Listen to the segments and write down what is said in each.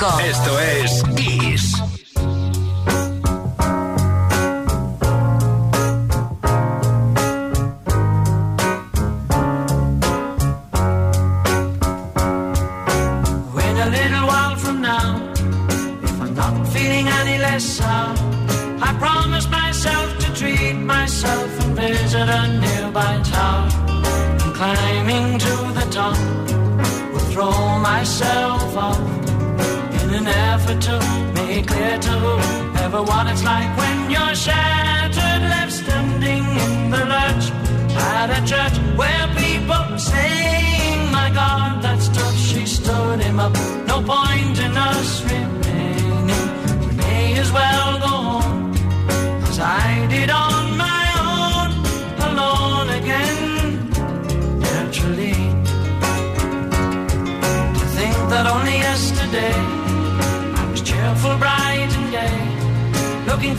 25. Esto es Kiss. What it's like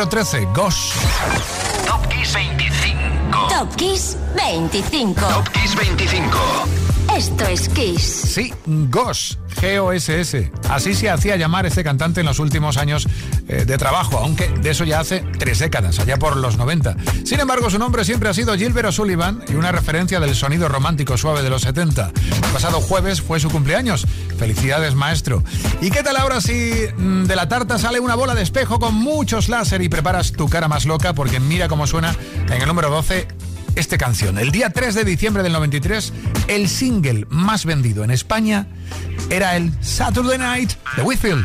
Número 13, Gosh. Top Kiss 25. Top Kiss 25. Top Kiss 25. Esto es Kiss. Sí, Gosh, G-O-S-S. Así se hacía llamar este cantante en los últimos años eh, de trabajo, aunque de eso ya hace tres décadas, allá por los 90. Sin embargo, su nombre siempre ha sido Gilbert O'Sullivan y una referencia del sonido romántico suave de los 70. El pasado jueves fue su cumpleaños. Felicidades, maestro. ¿Y qué tal ahora si mm, de la tarta sale una bola de espejo con muchos láser y preparas tu cara más loca? Porque mira cómo suena en el número 12 esta canción. El día 3 de diciembre del 93, el single más vendido en España era el Saturday Night de Whitfield.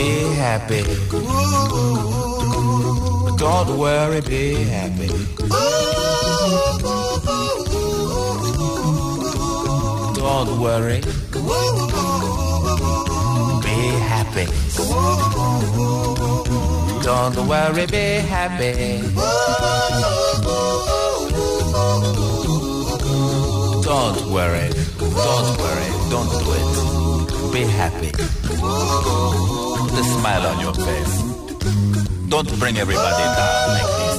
Be happy. Don't worry, be happy. Don't worry. Be happy. Don't worry, be happy. Don't worry. Don't worry. Don't do it. Be happy. Put a smile on your face. Don't bring everybody down like this.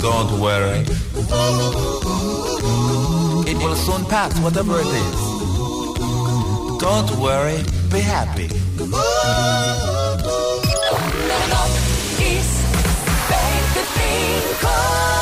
Don't worry. It will soon pass, whatever it is. Don't worry. Be happy. Kiss 25.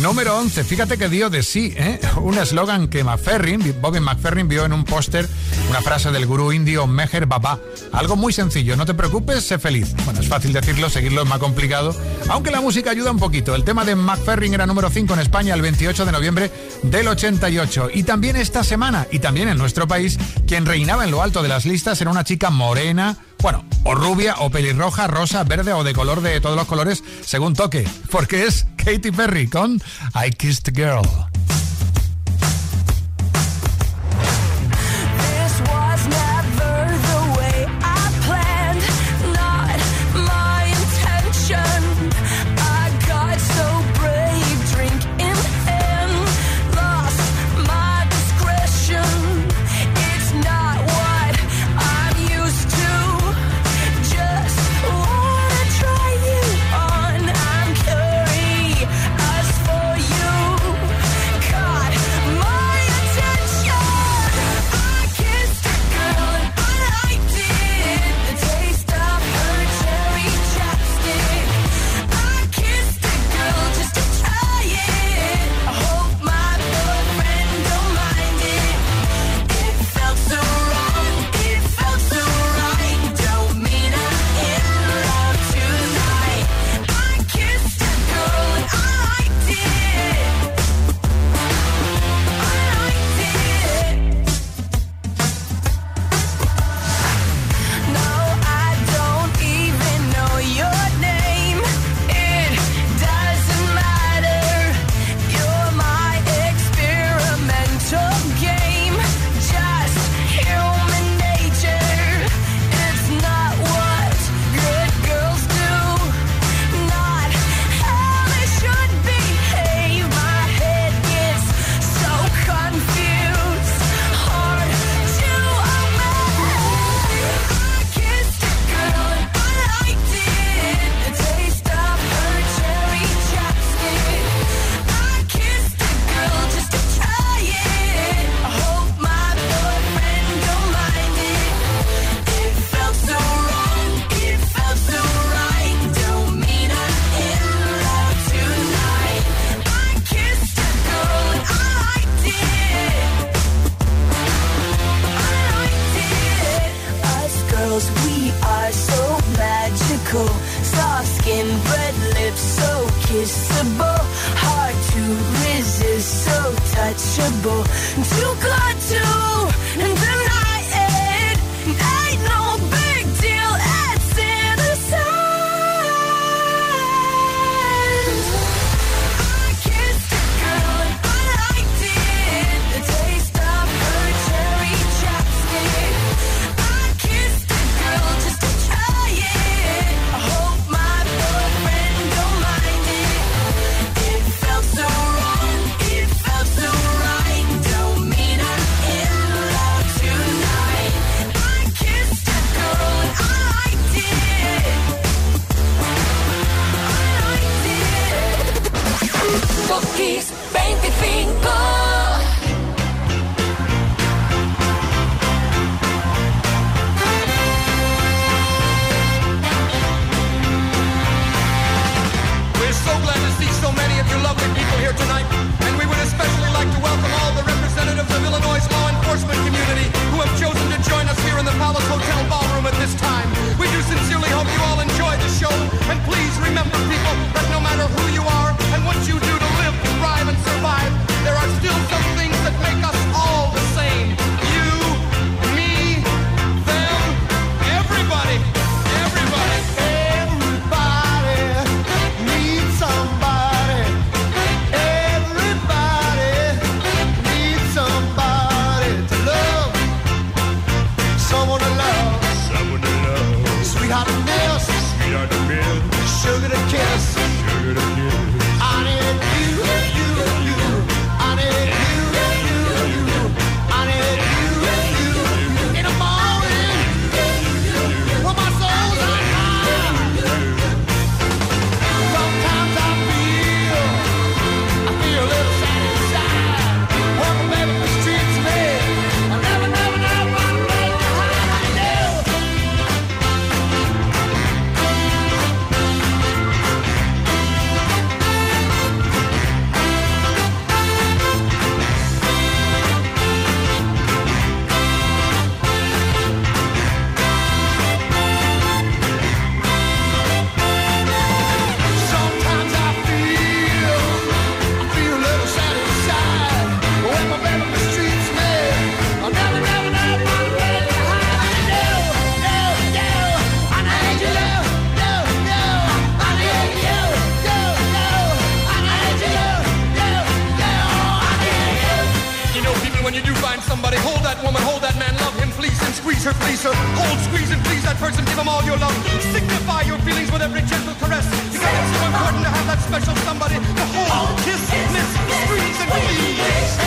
Número 11. Fíjate que dio de sí, ¿eh? Un eslogan que McFerrin, Bobby McFerrin, vio en un póster una frase del gurú indio Meher Baba. Algo muy sencillo, no te preocupes, sé feliz. Bueno, es fácil decirlo, seguirlo es más complicado, aunque la música ayuda un poquito. El tema de McFerrin era número 5 en España el 28 de noviembre del 88. Y también esta semana, y también en nuestro país, quien reinaba en lo alto de las listas era una chica morena, bueno, o rubia, o pelirroja, rosa, verde o de color de todos los colores, según toque. Porque es Katy Perry con I Kissed a Girl. her, please her. Hold, squeeze, and please that person. Give them all your love. Signify your feelings with every gentle caress. Because it's so important to have that special somebody to hold, kiss, miss, squeeze, and please.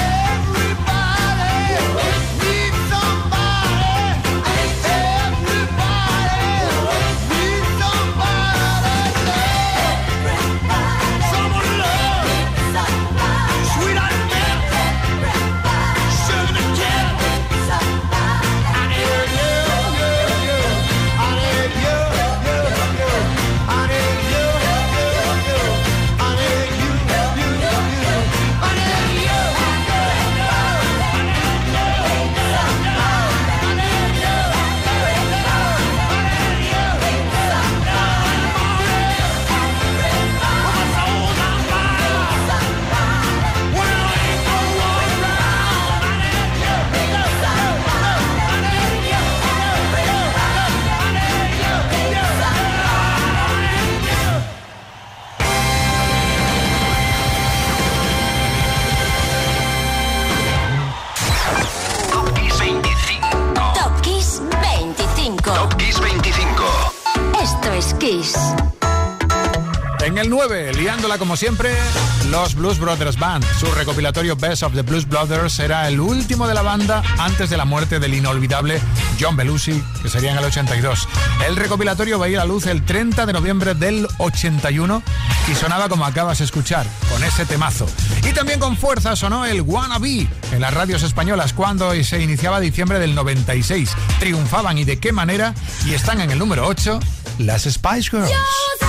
En el 9, liándola como siempre, los Blues Brothers Band. Su recopilatorio Best of the Blues Brothers era el último de la banda antes de la muerte del inolvidable John Belushi, que sería en el 82. El recopilatorio veía la luz el 30 de noviembre del 81 y sonaba como acabas de escuchar, con ese temazo. Y también con fuerza sonó el Wannabe en las radios españolas cuando se iniciaba diciembre del 96. Triunfaban y de qué manera, y están en el número 8 las Spice Girls.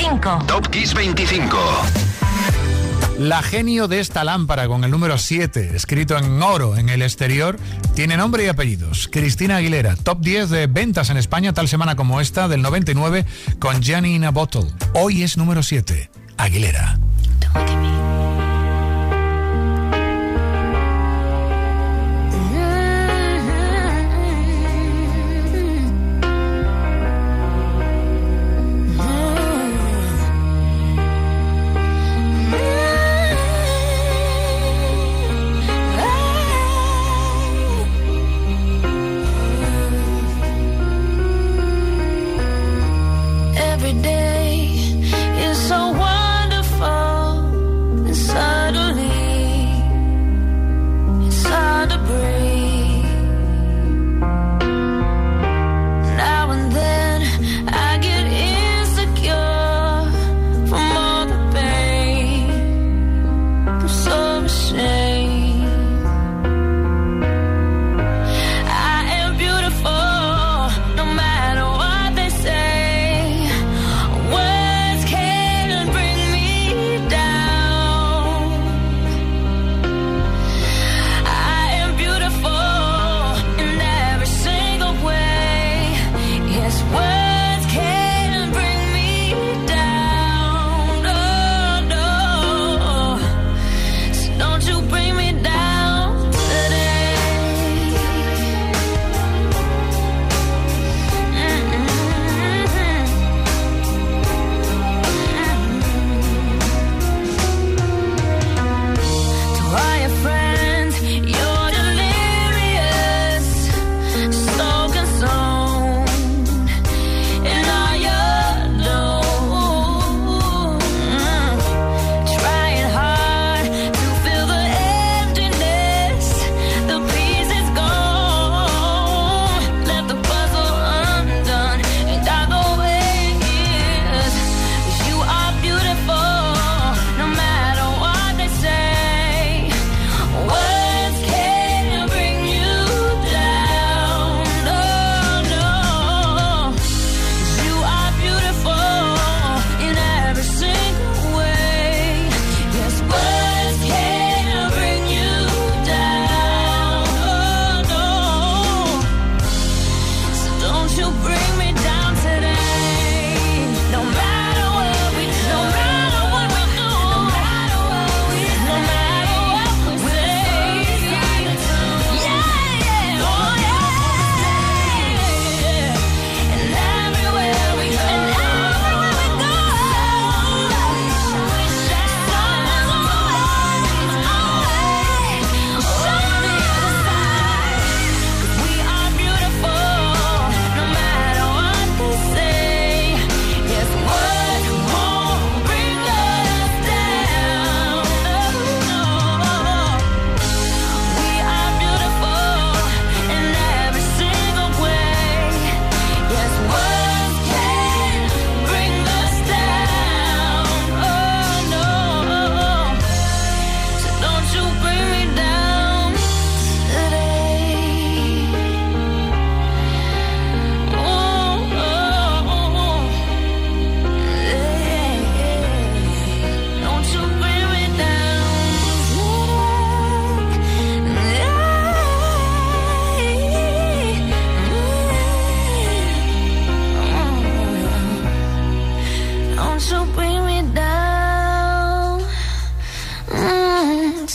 25. Top Kiss 25. La genio de esta lámpara con el número 7, escrito en oro en el exterior, tiene nombre y apellidos. Cristina Aguilera, top 10 de ventas en España tal semana como esta del 99 con Jenny in a Bottle. Hoy es número 7, Aguilera.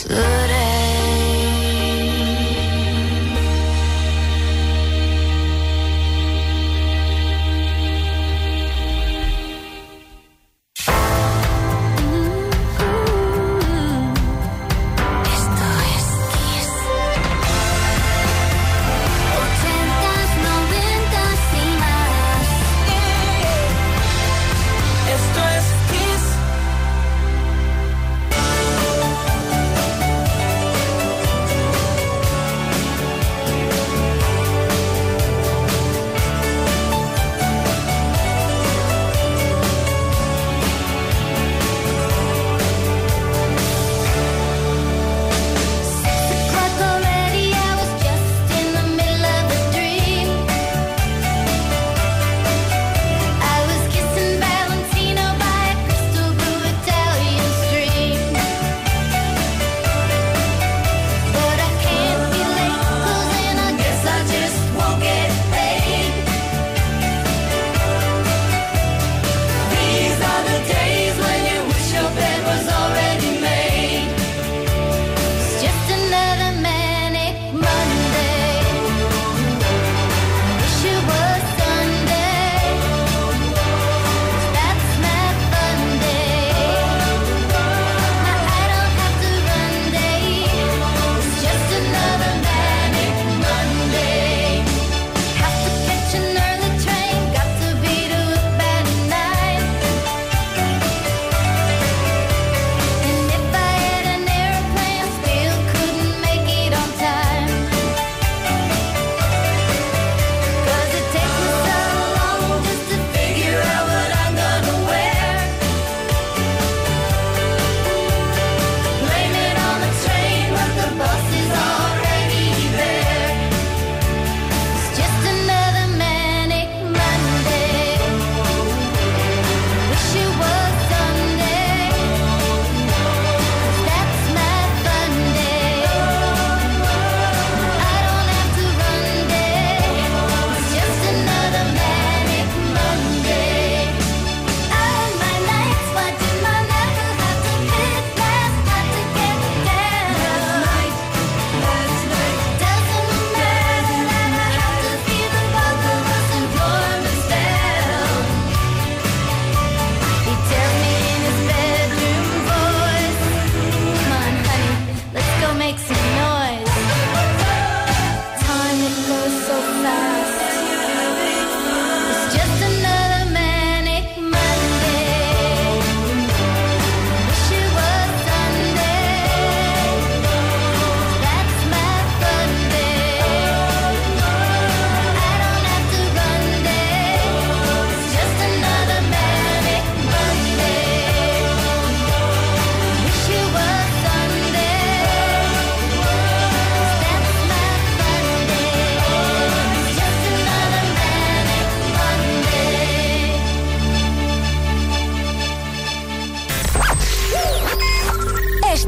Yeah.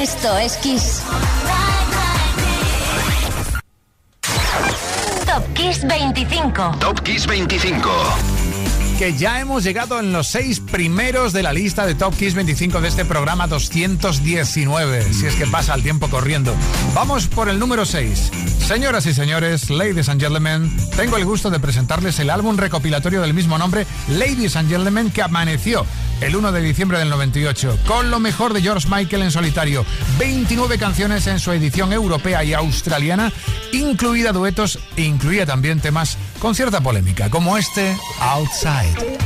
Esto es Kiss. Top Kiss 25. Top Kiss 25. que ya hemos llegado en los seis primeros de la lista de Top Kiss 25 de este programa 219, si es que pasa el tiempo corriendo. Vamos por el número 6. Señoras y señores, ladies and gentlemen, tengo el gusto de presentarles el álbum recopilatorio del mismo nombre, Ladies and Gentlemen, que amaneció el 1 de diciembre del 98, con lo mejor de George Michael en solitario, 29 canciones en su edición europea y australiana, incluida duetos e incluía también temas con cierta polémica, como este Outside.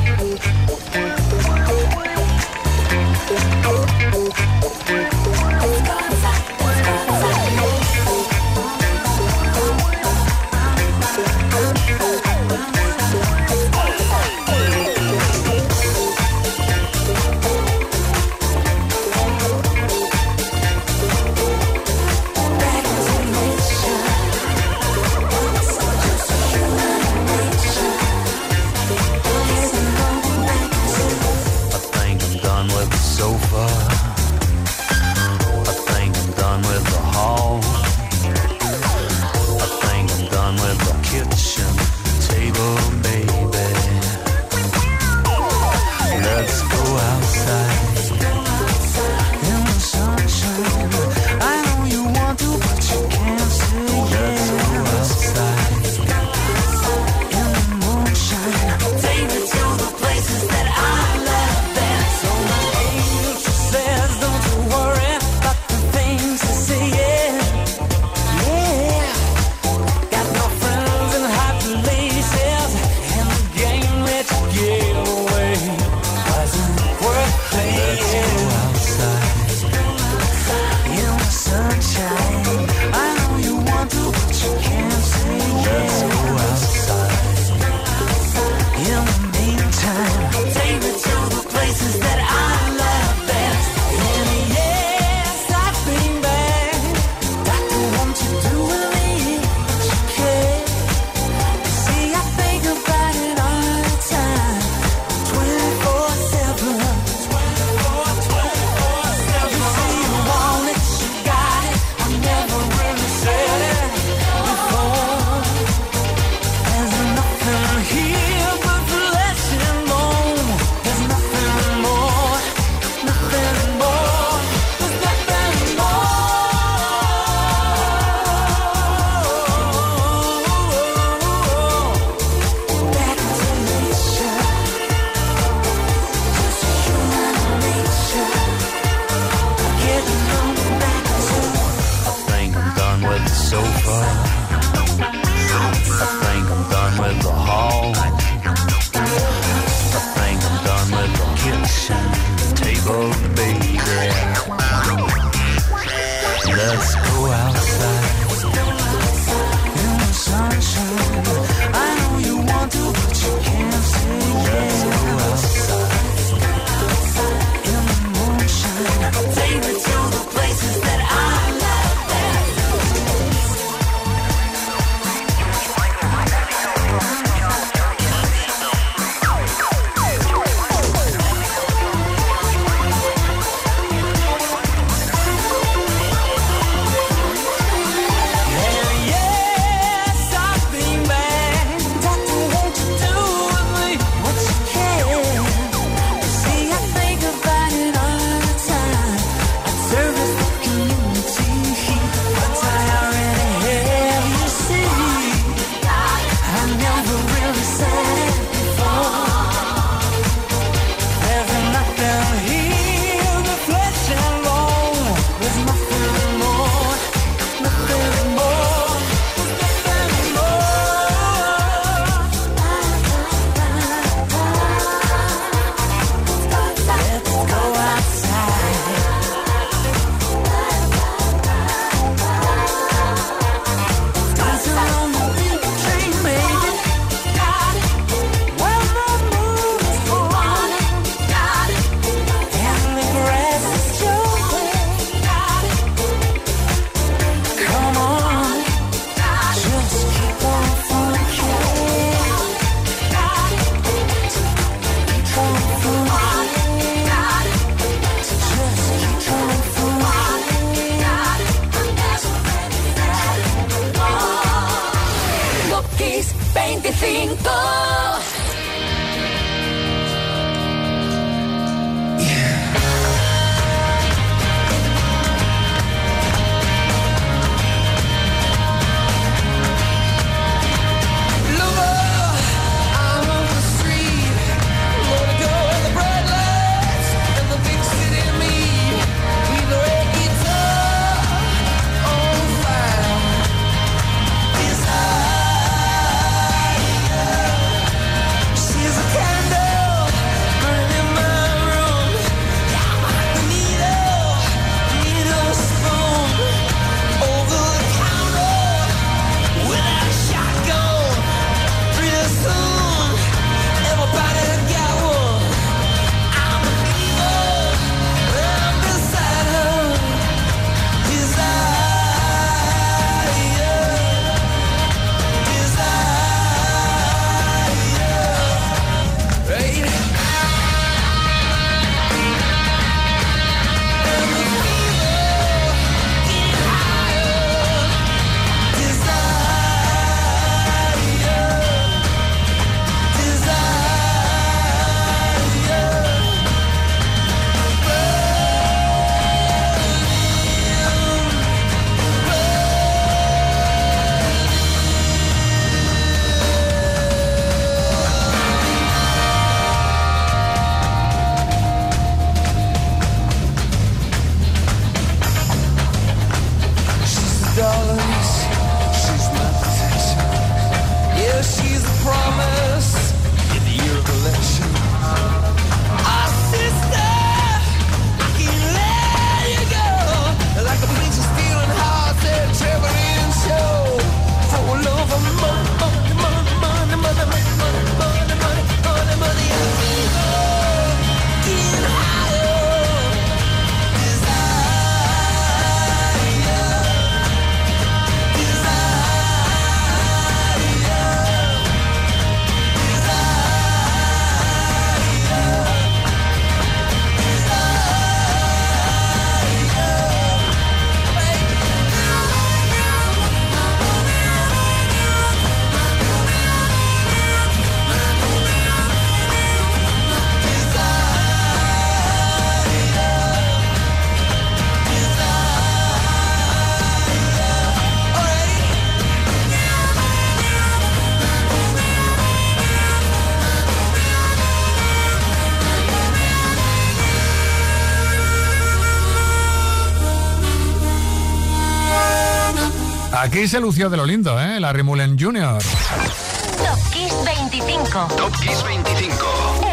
Aquí se lució de lo lindo, ¿eh? Larry Mullen Jr. Top Kiss 25. Top Kiss 25.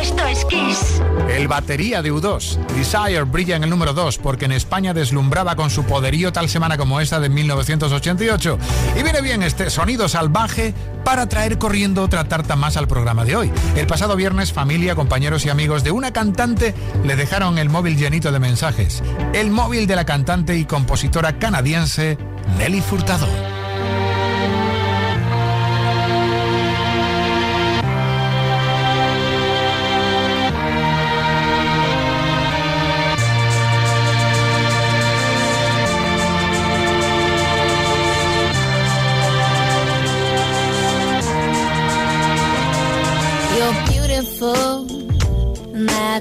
El batería de U2, Desire, brilla en el número 2 porque en España deslumbraba con su poderío tal semana como esta de 1988. Y viene bien este sonido salvaje para traer corriendo otra tarta más al programa de hoy. El pasado viernes, familia, compañeros y amigos de una cantante le dejaron el móvil llenito de mensajes. El móvil de la cantante y compositora canadiense Nelly Furtado.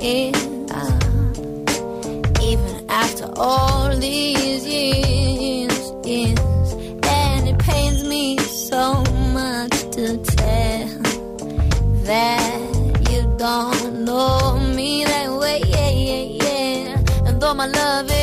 to tears. Uh, even after all these years, years, and it pains me so much to tell that you don't know me that way. Yeah, yeah, my love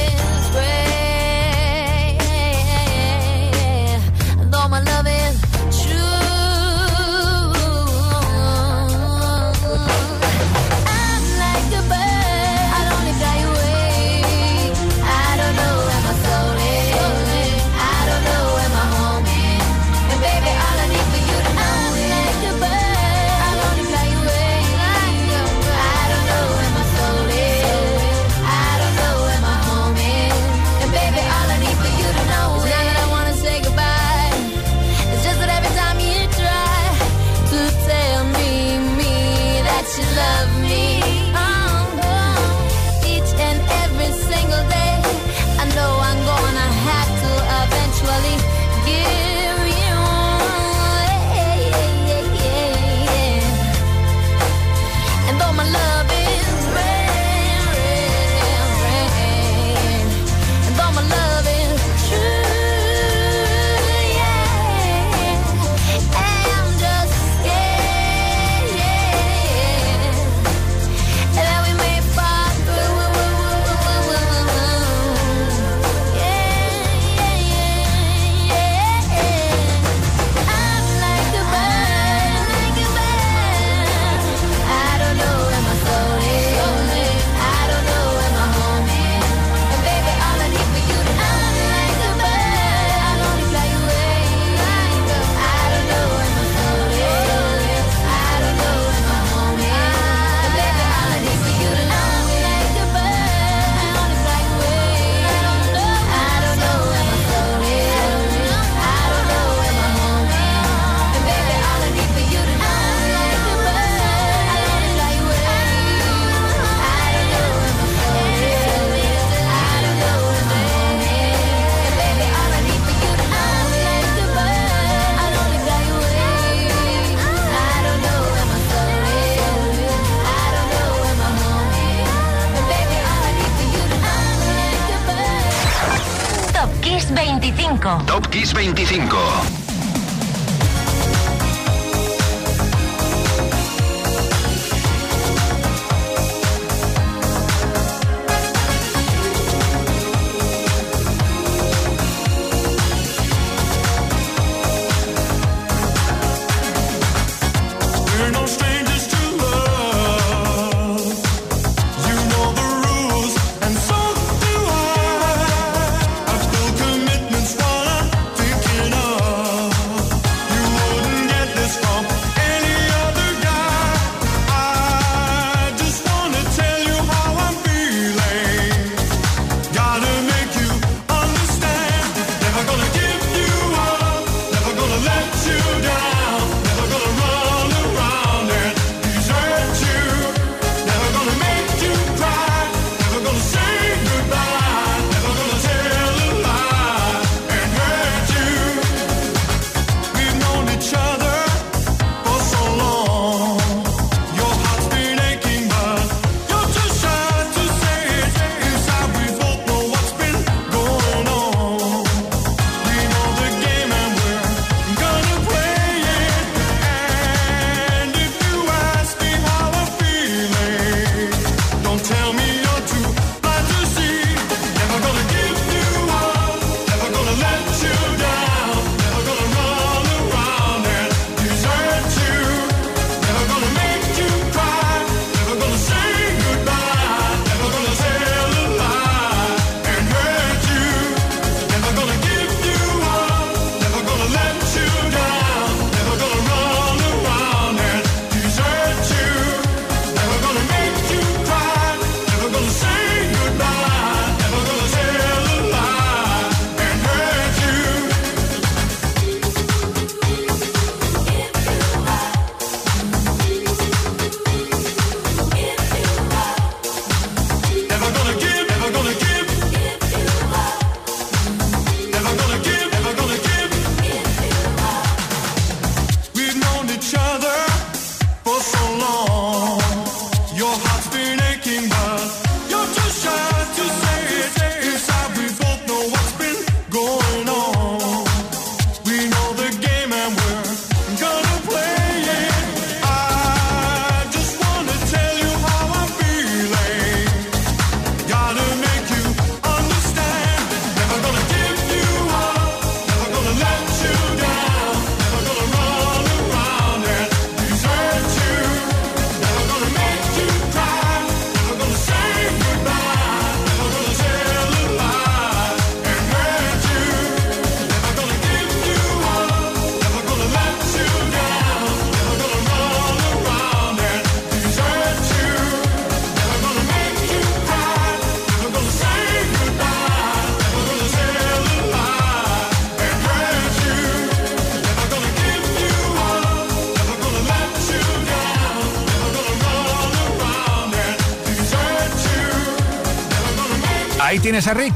tienes a Rick.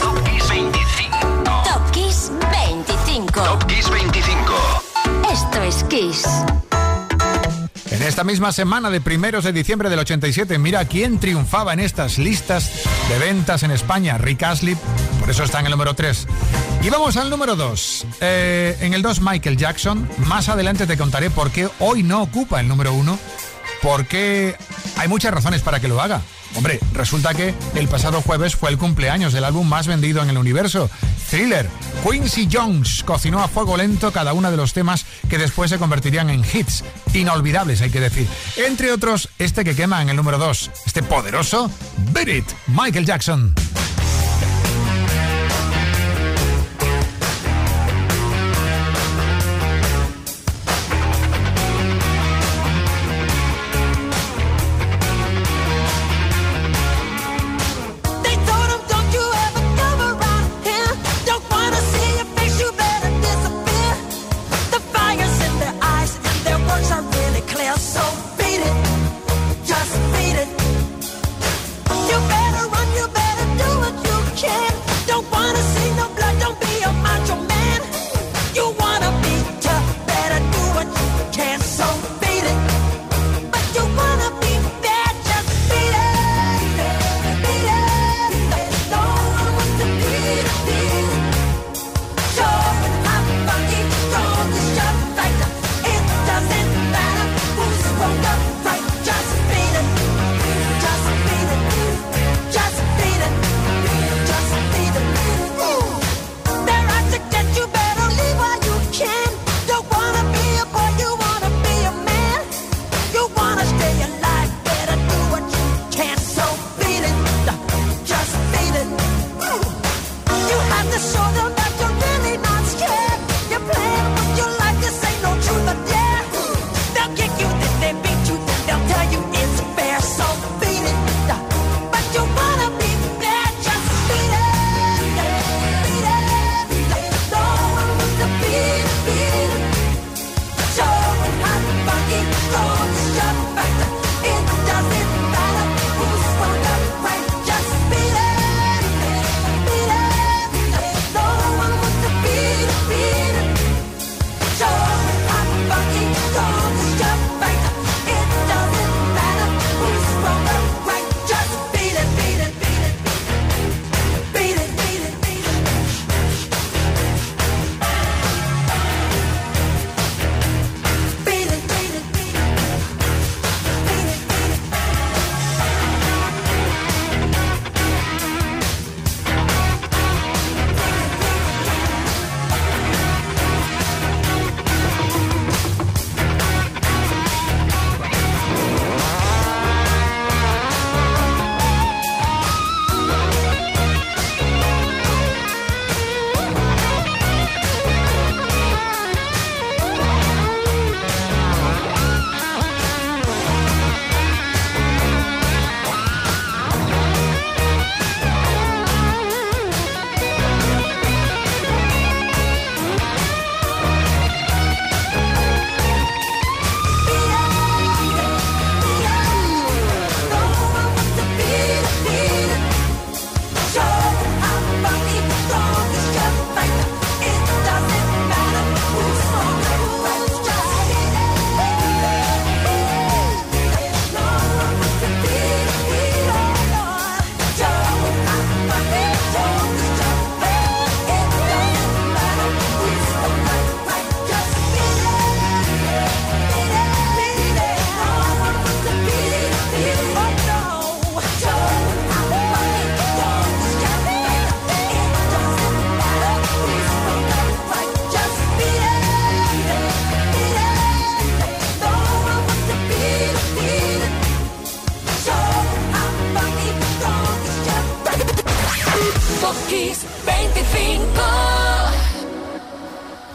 Top Kiss 25. Top Kiss 25. Top Kiss 25. Esto es Kiss. En esta misma semana de primeros de diciembre del 87, mira quién triunfaba en estas listas de ventas en España. Rick Astley, por eso está en el número 3. Y vamos al número 2. en el 2, Michael Jackson. Más adelante te contaré por qué hoy no ocupa el número 1. Porque hay muchas razones para que lo haga. Hombre, resulta que el pasado jueves fue el cumpleaños del álbum más vendido en el universo, Thriller. Quincy Jones cocinó a fuego lento cada uno de los temas que después se convertirían en hits, inolvidables hay que decir. Entre otros, este que quema en el número 2, este poderoso Beat It, Michael Jackson.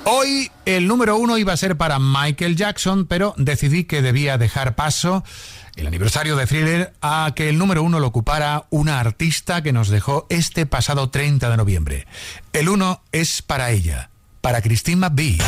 Hoy el número uno iba a ser para Michael Jackson, pero decidí que debía dejar paso el aniversario de Thriller a que el número uno lo ocupara una artista que nos dejó este pasado 30 de noviembre. El uno es para ella, para Christine McVie.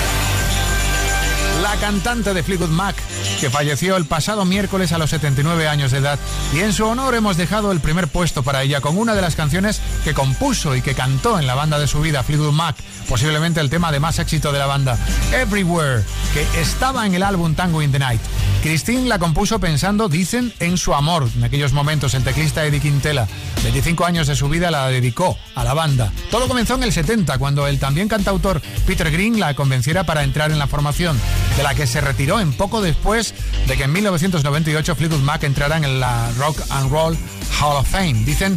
La cantante de Fleetwood Mac que falleció el pasado miércoles a los 79 años de edad. Y en su honor hemos dejado el primer puesto para ella con una de las canciones que compuso y que cantó en la banda de su vida, Fleetwood Mac, posiblemente el tema de más éxito de la banda, Everywhere, que estaba en el álbum Tango in the Night. Christine la compuso pensando, dicen, en su amor. En aquellos momentos, el teclista Eddie Quintela, 25 años de su vida, la dedicó a la banda. Todo comenzó en el 70, cuando el también cantautor Peter Green la convenciera para entrar en la formación, de la que se retiró en poco después de que en 1998 Fleetwood Mac entrara en la Rock and Roll Hall of Fame. Dicen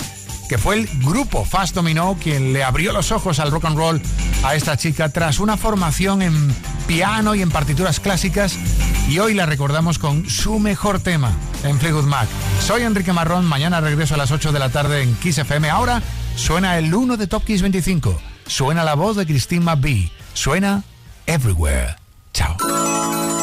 que fue el grupo Fast Domino quien le abrió los ojos al rock and roll a esta chica tras una formación en piano y en partituras clásicas y hoy la recordamos con su mejor tema en Fleetwood Mac. Soy Enrique Marrón, mañana regreso a las 8 de la tarde en Kiss FM. Ahora suena el 1 de Top Kiss 25, suena la voz de Christine McVie, suena Everywhere. 瞧。